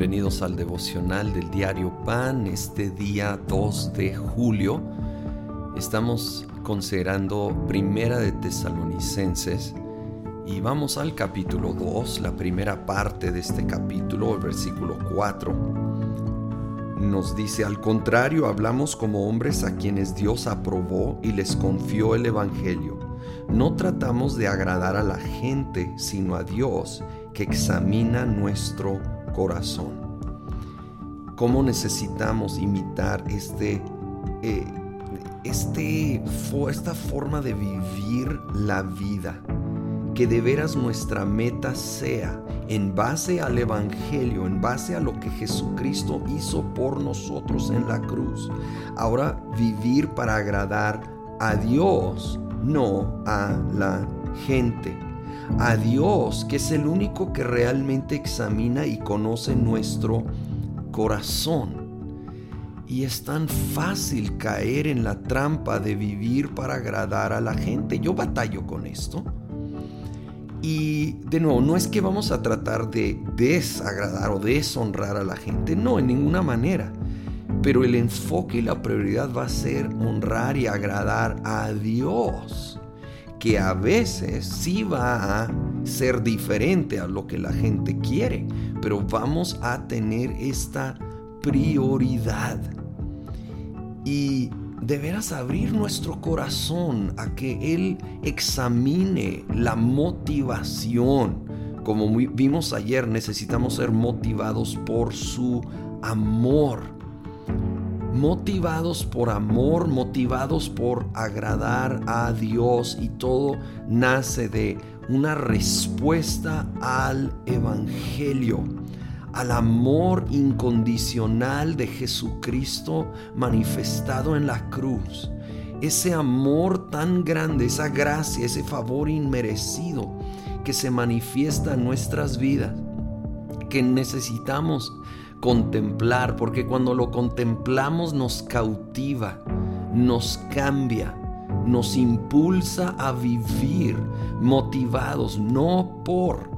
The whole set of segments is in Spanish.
Bienvenidos al devocional del diario Pan, este día 2 de julio. Estamos considerando Primera de Tesalonicenses y vamos al capítulo 2, la primera parte de este capítulo, el versículo 4. Nos dice, al contrario, hablamos como hombres a quienes Dios aprobó y les confió el Evangelio. No tratamos de agradar a la gente, sino a Dios, que examina nuestro corazón. ¿Cómo necesitamos imitar este, eh, este, esta forma de vivir la vida? Que de veras nuestra meta sea en base al Evangelio, en base a lo que Jesucristo hizo por nosotros en la cruz. Ahora vivir para agradar a Dios, no a la gente a Dios, que es el único que realmente examina y conoce nuestro corazón. Y es tan fácil caer en la trampa de vivir para agradar a la gente. Yo batallo con esto. Y de nuevo, no es que vamos a tratar de desagradar o deshonrar a la gente, no, en ninguna manera. Pero el enfoque y la prioridad va a ser honrar y agradar a Dios que a veces sí va a ser diferente a lo que la gente quiere, pero vamos a tener esta prioridad. Y deberás abrir nuestro corazón a que Él examine la motivación. Como vimos ayer, necesitamos ser motivados por su amor motivados por amor, motivados por agradar a Dios y todo nace de una respuesta al Evangelio, al amor incondicional de Jesucristo manifestado en la cruz. Ese amor tan grande, esa gracia, ese favor inmerecido que se manifiesta en nuestras vidas, que necesitamos contemplar, porque cuando lo contemplamos nos cautiva, nos cambia, nos impulsa a vivir motivados, no por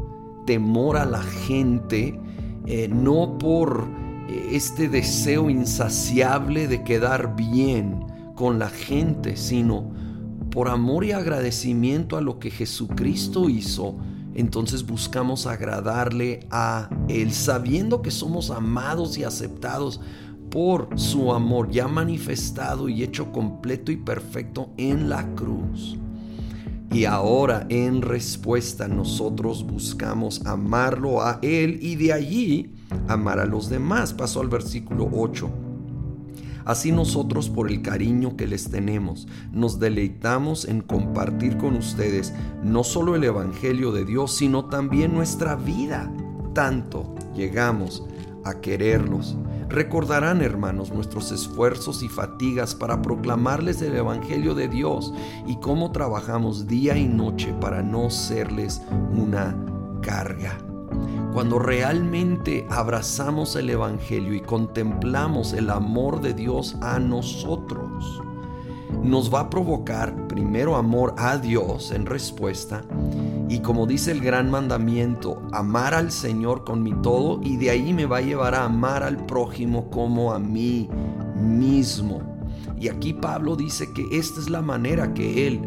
temor a la gente, eh, no por eh, este deseo insaciable de quedar bien con la gente, sino por amor y agradecimiento a lo que Jesucristo hizo entonces buscamos agradarle a Él, sabiendo que somos amados y aceptados por su amor ya manifestado y hecho completo y perfecto en la cruz. Y ahora en respuesta nosotros buscamos amarlo a Él y de allí amar a los demás. Pasó al versículo 8. Así nosotros, por el cariño que les tenemos, nos deleitamos en compartir con ustedes no solo el Evangelio de Dios, sino también nuestra vida. Tanto llegamos a quererlos. Recordarán, hermanos, nuestros esfuerzos y fatigas para proclamarles el Evangelio de Dios y cómo trabajamos día y noche para no serles una carga. Cuando realmente abrazamos el Evangelio y contemplamos el amor de Dios a nosotros, nos va a provocar primero amor a Dios en respuesta y como dice el gran mandamiento, amar al Señor con mi todo y de ahí me va a llevar a amar al prójimo como a mí mismo. Y aquí Pablo dice que esta es la manera que él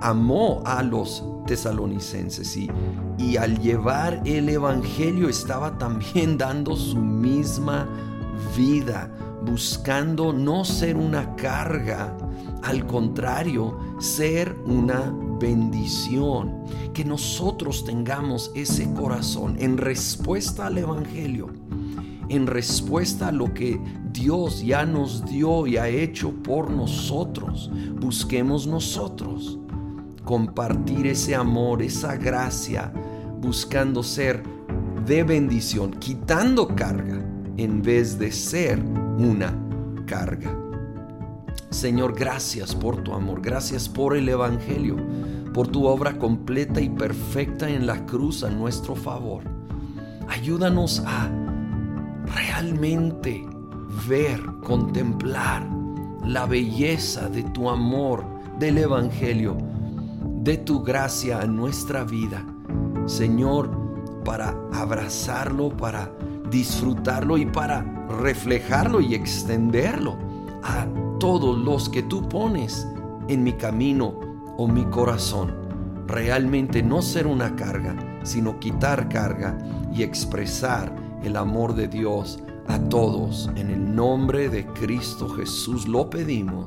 amó a los tesalonicenses y, y al llevar el Evangelio estaba también dando su misma vida, buscando no ser una carga, al contrario, ser una bendición. Que nosotros tengamos ese corazón en respuesta al Evangelio, en respuesta a lo que Dios ya nos dio y ha hecho por nosotros. Busquemos nosotros compartir ese amor, esa gracia, buscando ser de bendición, quitando carga en vez de ser una carga. Señor, gracias por tu amor, gracias por el Evangelio, por tu obra completa y perfecta en la cruz a nuestro favor. Ayúdanos a realmente ver, contemplar la belleza de tu amor, del Evangelio de tu gracia en nuestra vida, Señor, para abrazarlo, para disfrutarlo y para reflejarlo y extenderlo a todos los que tú pones en mi camino o mi corazón. Realmente no ser una carga, sino quitar carga y expresar el amor de Dios a todos. En el nombre de Cristo Jesús lo pedimos.